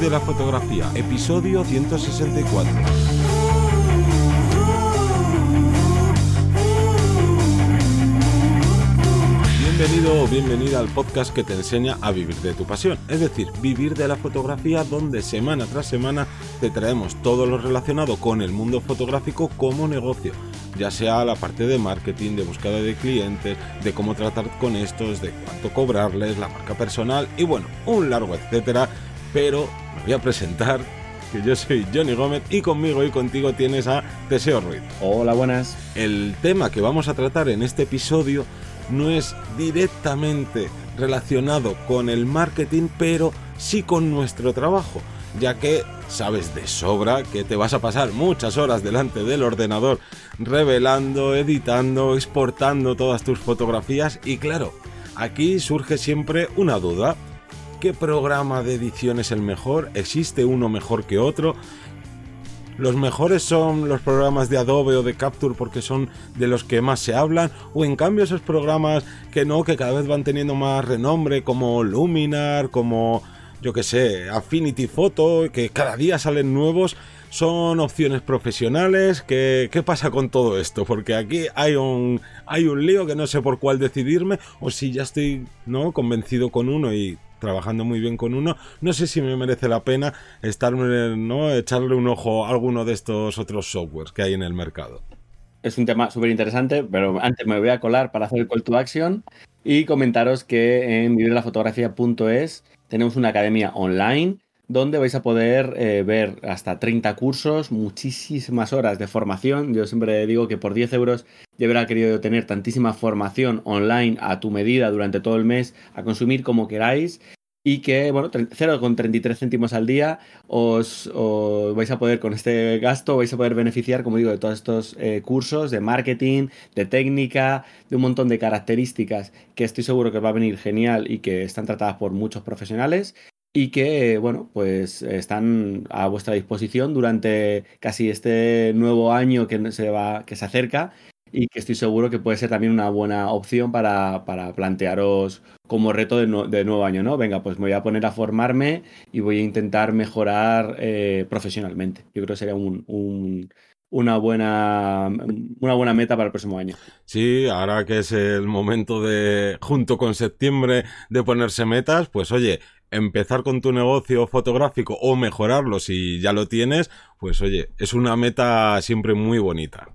de la fotografía, episodio 164. Bienvenido o bienvenida al podcast que te enseña a vivir de tu pasión, es decir, vivir de la fotografía donde semana tras semana te traemos todo lo relacionado con el mundo fotográfico como negocio, ya sea la parte de marketing, de búsqueda de clientes, de cómo tratar con estos, de cuánto cobrarles, la marca personal y bueno, un largo etcétera, pero voy a presentar que yo soy Johnny Gómez y conmigo y contigo tienes a Teseo Ruiz. Hola, buenas. El tema que vamos a tratar en este episodio no es directamente relacionado con el marketing, pero sí con nuestro trabajo, ya que sabes de sobra que te vas a pasar muchas horas delante del ordenador revelando, editando, exportando todas tus fotografías y claro, aquí surge siempre una duda. ¿Qué programa de edición es el mejor? ¿Existe uno mejor que otro? los mejores son los programas de Adobe o de Capture porque son de los que más se hablan, o en cambio esos programas que no, que cada vez van teniendo más renombre, como Luminar, como yo que sé, Affinity Photo, que cada día salen nuevos, son opciones profesionales. ¿Qué, ¿Qué, pasa con todo esto? Porque aquí hay un, hay un lío que no sé por cuál decidirme, o si ya estoy ¿no? convencido con uno y trabajando muy bien con uno. No sé si me merece la pena estar, ¿no? echarle un ojo a alguno de estos otros softwares que hay en el mercado. Es un tema súper interesante, pero antes me voy a colar para hacer el call to action y comentaros que en vivirlafotografía.es tenemos una academia online donde vais a poder eh, ver hasta 30 cursos, muchísimas horas de formación. Yo siempre digo que por 10 euros ya habrá querido tener tantísima formación online a tu medida durante todo el mes, a consumir como queráis. Y que, bueno, 0,33 céntimos al día os, vais a poder, con este gasto, vais a poder beneficiar, como digo, de todos estos eh, cursos de marketing, de técnica, de un montón de características que estoy seguro que va a venir genial y que están tratadas por muchos profesionales y que, bueno, pues están a vuestra disposición durante casi este nuevo año que se, va, que se acerca y que estoy seguro que puede ser también una buena opción para, para plantearos como reto de, nuevo año, ¿no? Venga, pues me voy a poner a formarme y voy a intentar mejorar eh, profesionalmente. Yo creo que sería un, un, una buena, una buena meta para el próximo año. Sí, ahora que es el momento de, junto con septiembre, de ponerse metas, pues oye, empezar con tu negocio fotográfico o mejorarlo si ya lo tienes, pues oye, es una meta siempre muy bonita.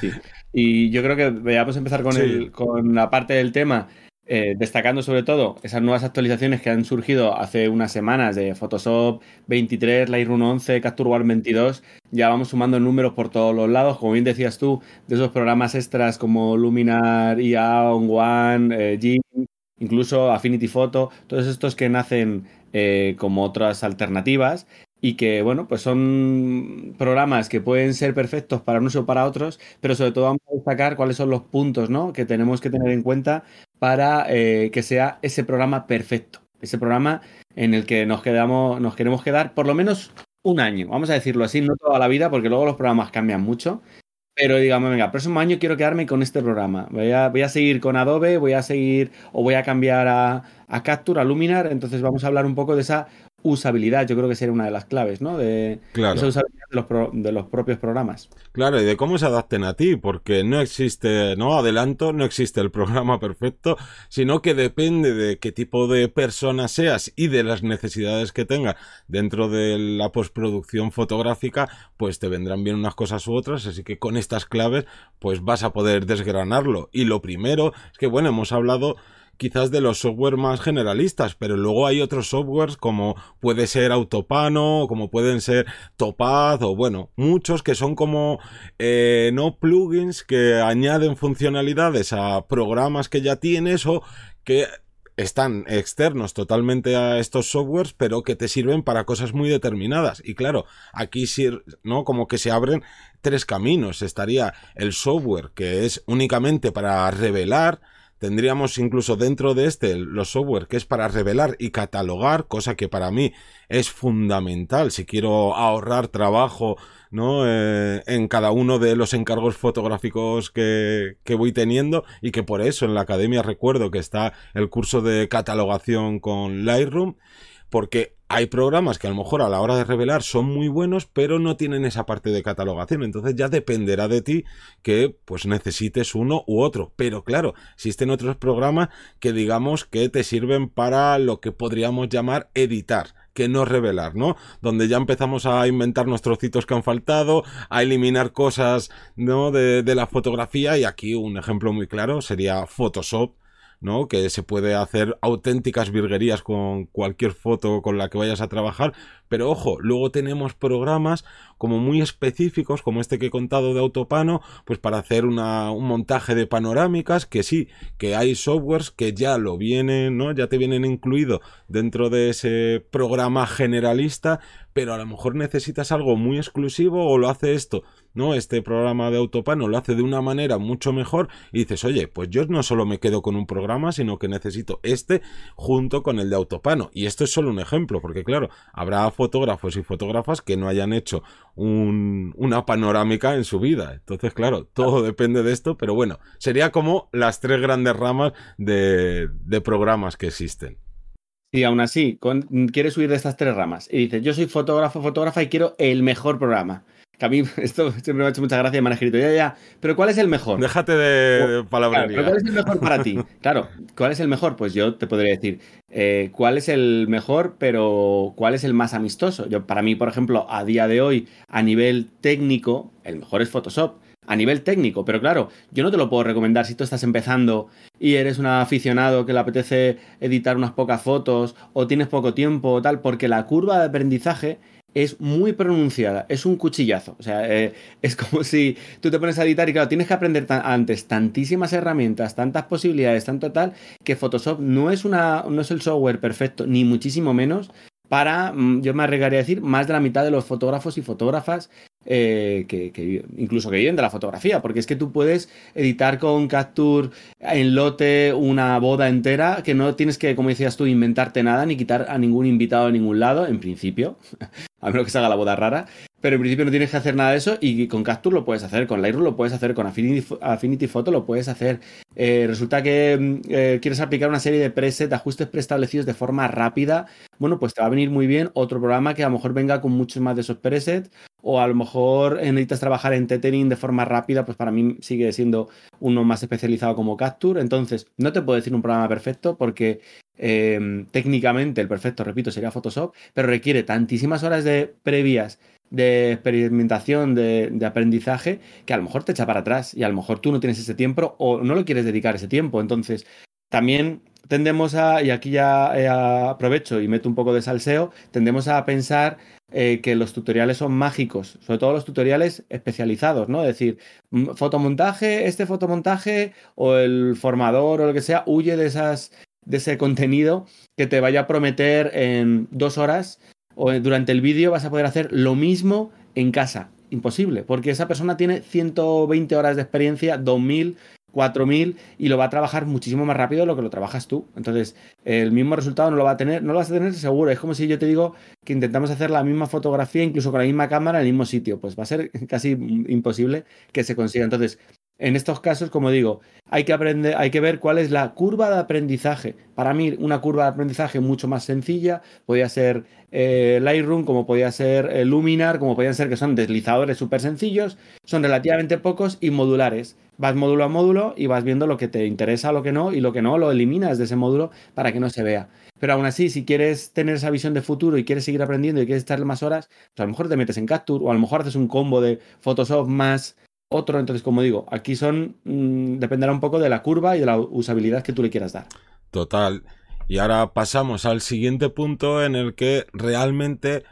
Sí. Y yo creo que vamos a empezar con, el, con la parte del tema, eh, destacando sobre todo esas nuevas actualizaciones que han surgido hace unas semanas de Photoshop 23, Lightroom 11, Capture One 22. Ya vamos sumando números por todos los lados, como bien decías tú, de esos programas extras como Luminar, IA, On One, eh, incluso Affinity Photo, todos estos que nacen eh, como otras alternativas y que, bueno, pues son programas que pueden ser perfectos para unos o para otros, pero sobre todo vamos a destacar cuáles son los puntos ¿no? que tenemos que tener en cuenta para eh, que sea ese programa perfecto, ese programa en el que nos, quedamos, nos queremos quedar por lo menos un año, vamos a decirlo así, no toda la vida, porque luego los programas cambian mucho, pero digamos, venga, próximo año quiero quedarme con este programa. Voy a, voy a seguir con Adobe, voy a seguir o voy a cambiar a, a Capture, a Luminar. Entonces vamos a hablar un poco de esa usabilidad, yo creo que sería una de las claves, ¿no? De esa usabilidad de los, de los, propios programas. Claro, y de cómo se adapten a ti, porque no existe, no adelanto, no existe el programa perfecto, sino que depende de qué tipo de persona seas y de las necesidades que tengas dentro de la postproducción fotográfica, pues te vendrán bien unas cosas u otras, así que con estas claves, pues vas a poder desgranarlo. Y lo primero es que, bueno, hemos hablado quizás de los software más generalistas, pero luego hay otros softwares como puede ser Autopano, como pueden ser Topaz, o bueno, muchos que son como eh, no plugins que añaden funcionalidades a programas que ya tienes o que están externos totalmente a estos softwares, pero que te sirven para cosas muy determinadas. Y claro, aquí sí, ¿no? Como que se abren tres caminos. Estaría el software que es únicamente para revelar, Tendríamos incluso dentro de este los software que es para revelar y catalogar, cosa que para mí es fundamental si quiero ahorrar trabajo ¿no? Eh, en cada uno de los encargos fotográficos que, que voy teniendo y que por eso en la academia recuerdo que está el curso de catalogación con Lightroom porque hay programas que a lo mejor a la hora de revelar son muy buenos, pero no tienen esa parte de catalogación. Entonces ya dependerá de ti que pues necesites uno u otro. Pero claro, existen otros programas que digamos que te sirven para lo que podríamos llamar editar que no revelar, ¿no? Donde ya empezamos a inventar nuestros trocitos que han faltado, a eliminar cosas, ¿no? De, de la fotografía y aquí un ejemplo muy claro sería Photoshop ¿no? Que se puede hacer auténticas virguerías con cualquier foto con la que vayas a trabajar, pero ojo, luego tenemos programas como muy específicos, como este que he contado de Autopano, pues para hacer una, un montaje de panorámicas, que sí, que hay softwares que ya lo vienen, ¿no? Ya te vienen incluido dentro de ese programa generalista, pero a lo mejor necesitas algo muy exclusivo o lo hace esto ¿no? Este programa de Autopano lo hace de una manera mucho mejor y dices, oye, pues yo no solo me quedo con un programa, sino que necesito este junto con el de Autopano. Y esto es solo un ejemplo, porque claro, habrá fotógrafos y fotógrafas que no hayan hecho una panorámica en su vida. Entonces, claro, todo depende de esto, pero bueno, sería como las tres grandes ramas de, de programas que existen. Y aún así, quieres huir de estas tres ramas y dices, yo soy fotógrafo, fotógrafa y quiero el mejor programa que a mí esto siempre me ha hecho mucha gracia y me han escrito, ya, ya, pero ¿cuál es el mejor? Déjate de palabras. ¿Cuál es el mejor para ti? Claro, ¿cuál es el mejor? Pues yo te podría decir, eh, ¿cuál es el mejor, pero cuál es el más amistoso? Yo, para mí, por ejemplo, a día de hoy, a nivel técnico, el mejor es Photoshop. A nivel técnico, pero claro, yo no te lo puedo recomendar si tú estás empezando y eres un aficionado que le apetece editar unas pocas fotos o tienes poco tiempo o tal, porque la curva de aprendizaje es muy pronunciada, es un cuchillazo. O sea, eh, es como si tú te pones a editar y claro, tienes que aprender antes tantísimas herramientas, tantas posibilidades, tanto tal, que Photoshop no es, una, no es el software perfecto, ni muchísimo menos, para, mm, yo me arriesgaría a decir, más de la mitad de los fotógrafos y fotógrafas eh, que, incluso que viven de la fotografía, porque es que tú puedes editar con Capture en lote una boda entera, que no tienes que, como decías tú, inventarte nada ni quitar a ningún invitado a ningún lado, en principio, a menos que se haga la boda rara, pero en principio no tienes que hacer nada de eso y con Capture lo puedes hacer, con Lightroom lo puedes hacer, con Affinity, Photo lo puedes hacer. Eh, resulta que mm, eh, quieres aplicar una serie de presets, de ajustes preestablecidos de forma rápida. Bueno, pues te va a venir muy bien otro programa que a lo mejor venga con muchos más de esos presets o a lo mejor necesitas trabajar en tethering de forma rápida, pues para mí sigue siendo uno más especializado como Capture. Entonces, no te puedo decir un programa perfecto porque eh, técnicamente el perfecto, repito, sería Photoshop, pero requiere tantísimas horas de previas de experimentación, de, aprendizaje, que a lo mejor te echa para atrás y a lo mejor tú no tienes ese tiempo o no lo quieres dedicar ese tiempo. Entonces, también tendemos a, y aquí ya eh, aprovecho y meto un poco de salseo, tendemos a pensar eh, que los tutoriales son mágicos, sobre todo los tutoriales especializados, ¿no? Es decir, fotomontaje, este fotomontaje o el formador o lo que sea, huye de esas de ese contenido que te vaya a prometer en dos horas o durante el vídeo vas a poder hacer lo mismo en casa. Imposible, porque esa persona tiene 120 horas de experiencia, 2000, 4000 y lo va a trabajar muchísimo más rápido de lo que lo trabajas tú. Entonces, el mismo resultado no lo va a tener, no lo vas a tener seguro. Es como si yo te digo que intentamos hacer la misma fotografía, incluso con la misma cámara, en el mismo sitio. Pues va a ser casi imposible que se consiga. Entonces, en estos casos, como digo, hay que aprender, hay que ver cuál es la curva de aprendizaje. Para mí, una curva de aprendizaje mucho más sencilla podría ser eh, Lightroom, como podía ser eh, Luminar, como podían ser que son deslizadores súper sencillos, son relativamente pocos y modulares. Vas módulo a módulo y vas viendo lo que te interesa, lo que no, y lo que no lo eliminas de ese módulo para que no se vea. Pero aún así, si quieres tener esa visión de futuro y quieres seguir aprendiendo y quieres estar más horas, pues a lo mejor te metes en Capture o a lo mejor haces un combo de Photoshop más otro. Entonces, como digo, aquí son, mm, dependerá un poco de la curva y de la usabilidad que tú le quieras dar. Total. Y ahora pasamos al siguiente punto en el que realmente,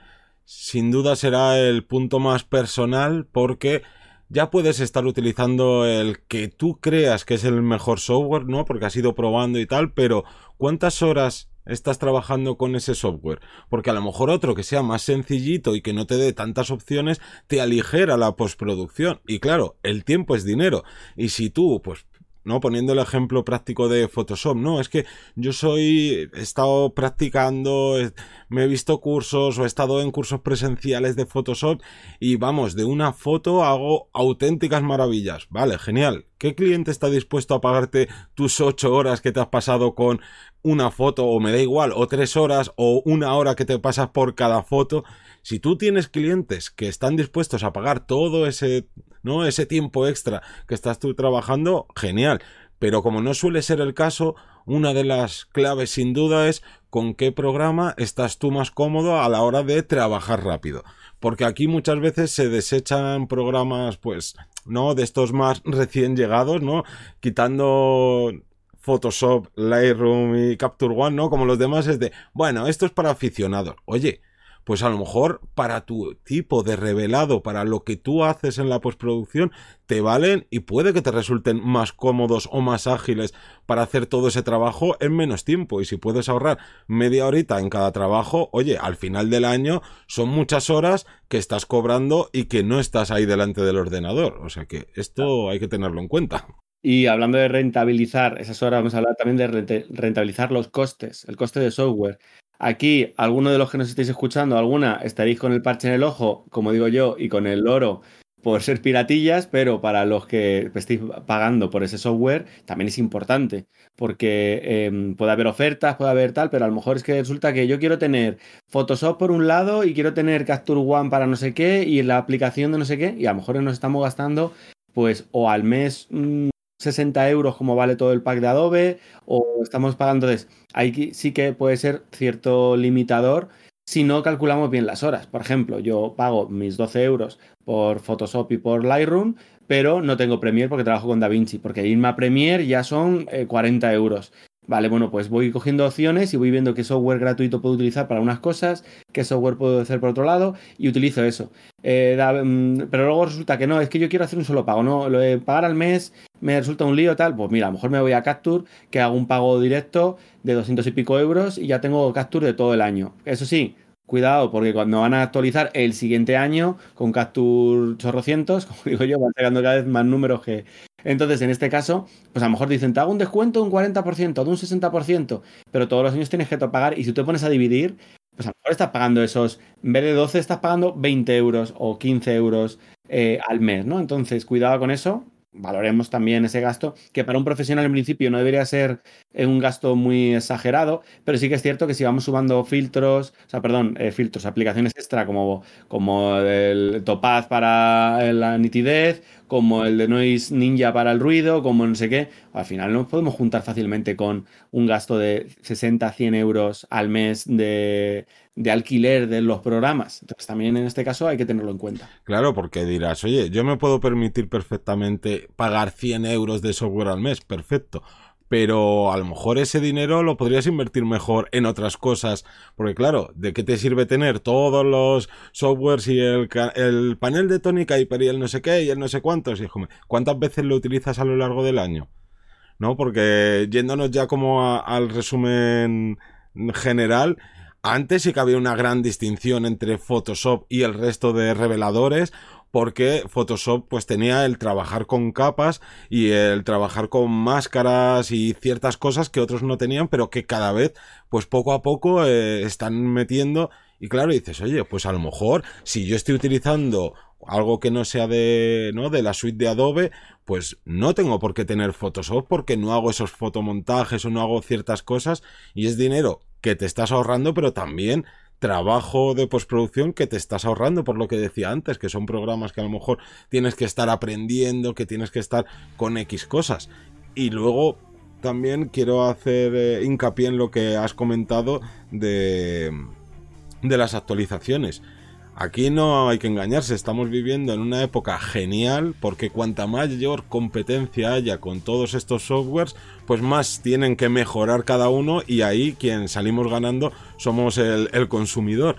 sin duda, será el punto más personal porque ya puedes estar utilizando el que tú creas que es el mejor software, ¿no? Porque has ido probando y tal, pero ¿cuántas horas estás trabajando con ese software. Porque a lo mejor otro que sea más sencillito y que no te dé tantas opciones, te aligera la postproducción. Y claro, el tiempo es dinero. Y si tú, pues, ¿no? Poniendo el ejemplo práctico de Photoshop, no, es que yo soy, he estado practicando, me he visto cursos o he estado en cursos presenciales de Photoshop y vamos, de una foto hago auténticas maravillas. Vale, genial. ¿Qué cliente está dispuesto a pagarte tus ocho horas que te has pasado con una foto o me da igual, o tres horas o una hora que te pasas por cada foto? Si tú tienes clientes que están dispuestos a pagar todo ese ¿no? Ese tiempo extra que estás tú trabajando, genial. Pero como no suele ser el caso, una de las claves sin duda es con qué programa estás tú más cómodo a la hora de trabajar rápido. Porque aquí muchas veces se desechan programas, pues, ¿no? De estos más recién llegados, ¿no? Quitando Photoshop, Lightroom y Capture One, ¿no? Como los demás es de, bueno, esto es para aficionados. Oye, pues a lo mejor para tu tipo de revelado, para lo que tú haces en la postproducción, te valen y puede que te resulten más cómodos o más ágiles para hacer todo ese trabajo en menos tiempo. Y si puedes ahorrar media horita en cada trabajo, oye, al final del año son muchas horas que estás cobrando y que no estás ahí delante del ordenador. O sea que esto hay que tenerlo en cuenta. Y hablando de rentabilizar esas horas, vamos a hablar también de rentabilizar los costes, el coste de software. Aquí, alguno de los que nos estáis escuchando, alguna, estaréis con el parche en el ojo, como digo yo, y con el loro por ser piratillas, pero para los que estéis pagando por ese software también es importante, porque em, puede haber ofertas, puede haber tal, pero a lo mejor es que resulta que yo quiero tener Photoshop por un lado y quiero tener Capture One para no sé qué y la aplicación de no sé qué, y a lo mejor nos estamos gastando pues o al mes mm, 60 euros como vale todo el pack de Adobe o estamos pagando. Entonces, ahí sí que puede ser cierto limitador si no calculamos bien las horas. Por ejemplo, yo pago mis 12 euros por Photoshop y por Lightroom, pero no tengo Premiere porque trabajo con DaVinci, porque irme a Premiere ya son 40 eh, euros. Vale, bueno, pues voy cogiendo opciones y voy viendo qué software gratuito puedo utilizar para unas cosas, qué software puedo hacer por otro lado y utilizo eso. Eh, mm, pero luego resulta que no, es que yo quiero hacer un solo pago, ¿no? Lo de pagar al mes me resulta un lío tal, pues mira, a lo mejor me voy a Capture, que hago un pago directo de 200 y pico euros y ya tengo Capture de todo el año. Eso sí, cuidado, porque cuando van a actualizar el siguiente año con Capture chorrocientos, como digo yo, van sacando cada vez más números que, entonces, en este caso, pues a lo mejor dicen, te hago un descuento de un 40%, de un 60%, pero todos los años tienes que pagar y si tú te pones a dividir, pues a lo mejor estás pagando esos, en vez de 12 estás pagando 20 euros o 15 euros eh, al mes, ¿no? Entonces, cuidado con eso, valoremos también ese gasto, que para un profesional en principio no debería ser eh, un gasto muy exagerado, pero sí que es cierto que si vamos sumando filtros, o sea, perdón, eh, filtros, aplicaciones extra como, como el Topaz para la nitidez, como el de Noise Ninja para el ruido, como no sé qué, al final nos podemos juntar fácilmente con un gasto de 60, 100 euros al mes de, de alquiler de los programas. Entonces también en este caso hay que tenerlo en cuenta. Claro, porque dirás, oye, yo me puedo permitir perfectamente pagar 100 euros de software al mes, perfecto. Pero a lo mejor ese dinero lo podrías invertir mejor en otras cosas. Porque claro, ¿de qué te sirve tener todos los softwares y el, el panel de tónica y el no sé qué y el no sé cuántos? Y, ¿Cuántas veces lo utilizas a lo largo del año? ¿No? Porque yéndonos ya como al resumen general, antes sí que había una gran distinción entre Photoshop y el resto de reveladores, porque Photoshop pues tenía el trabajar con capas y el trabajar con máscaras y ciertas cosas que otros no tenían, pero que cada vez pues poco a poco eh, están metiendo y claro, dices, oye, pues a lo mejor si yo estoy utilizando algo que no sea de, ¿no? de la suite de Adobe, pues no tengo por qué tener Photoshop porque no hago esos fotomontajes o no hago ciertas cosas y es dinero que te estás ahorrando, pero también trabajo de postproducción que te estás ahorrando, por lo que decía antes, que son programas que a lo mejor tienes que estar aprendiendo, que tienes que estar con X cosas. Y luego también quiero hacer eh, hincapié en lo que has comentado de, de las actualizaciones. Aquí no hay que engañarse, estamos viviendo en una época genial porque cuanta mayor competencia haya con todos estos softwares, pues más tienen que mejorar cada uno y ahí quien salimos ganando somos el, consumidor.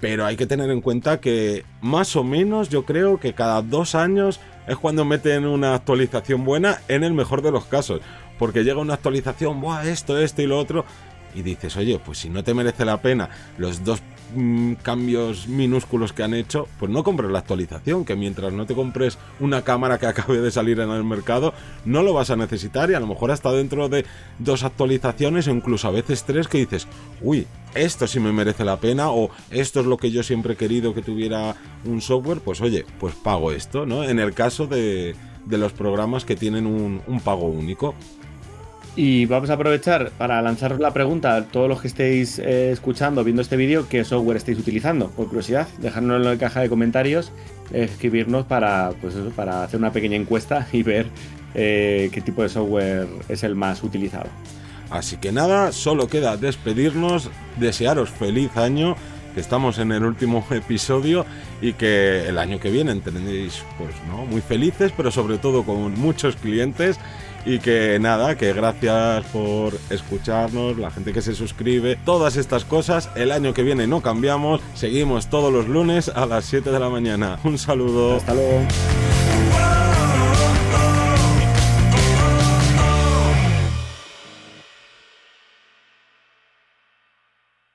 Pero hay que tener en cuenta que más o menos yo creo que cada dos años es cuando meten una actualización buena en el mejor de los casos. Porque llega una actualización, Buah, esto, esto y lo otro. Y dices, oye, pues si no te merece la pena los dos mm, cambios minúsculos que han hecho, pues no compres la actualización, que mientras no te compres una cámara que acabe de salir en el mercado, no lo vas a necesitar y a lo mejor hasta dentro de dos actualizaciones o incluso a veces tres que dices, uy, esto sí me merece la pena o esto es lo que yo siempre he querido que tuviera un software, pues oye, pues pago esto, ¿no? En el caso de, los programas que tienen un pago único. Y vamos a aprovechar para lanzaros la pregunta a todos los que estéis eh, escuchando, viendo este vídeo, ¿qué software estáis utilizando? Por curiosidad, dejadnos en la caja de comentarios, escribirnos para, pues para hacer una pequeña encuesta y ver eh, qué tipo de software es el más utilizado. Así que nada, solo queda despedirnos, desearos feliz año, que estamos en el último episodio y que el año que viene tenéis pues no muy felices, pero sobre todo con muchos clientes y que nada, que gracias por escucharnos, la gente que se suscribe, todas estas cosas. El año que viene no cambiamos, seguimos todos los lunes a las 7 de la mañana. Un saludo. Hasta luego.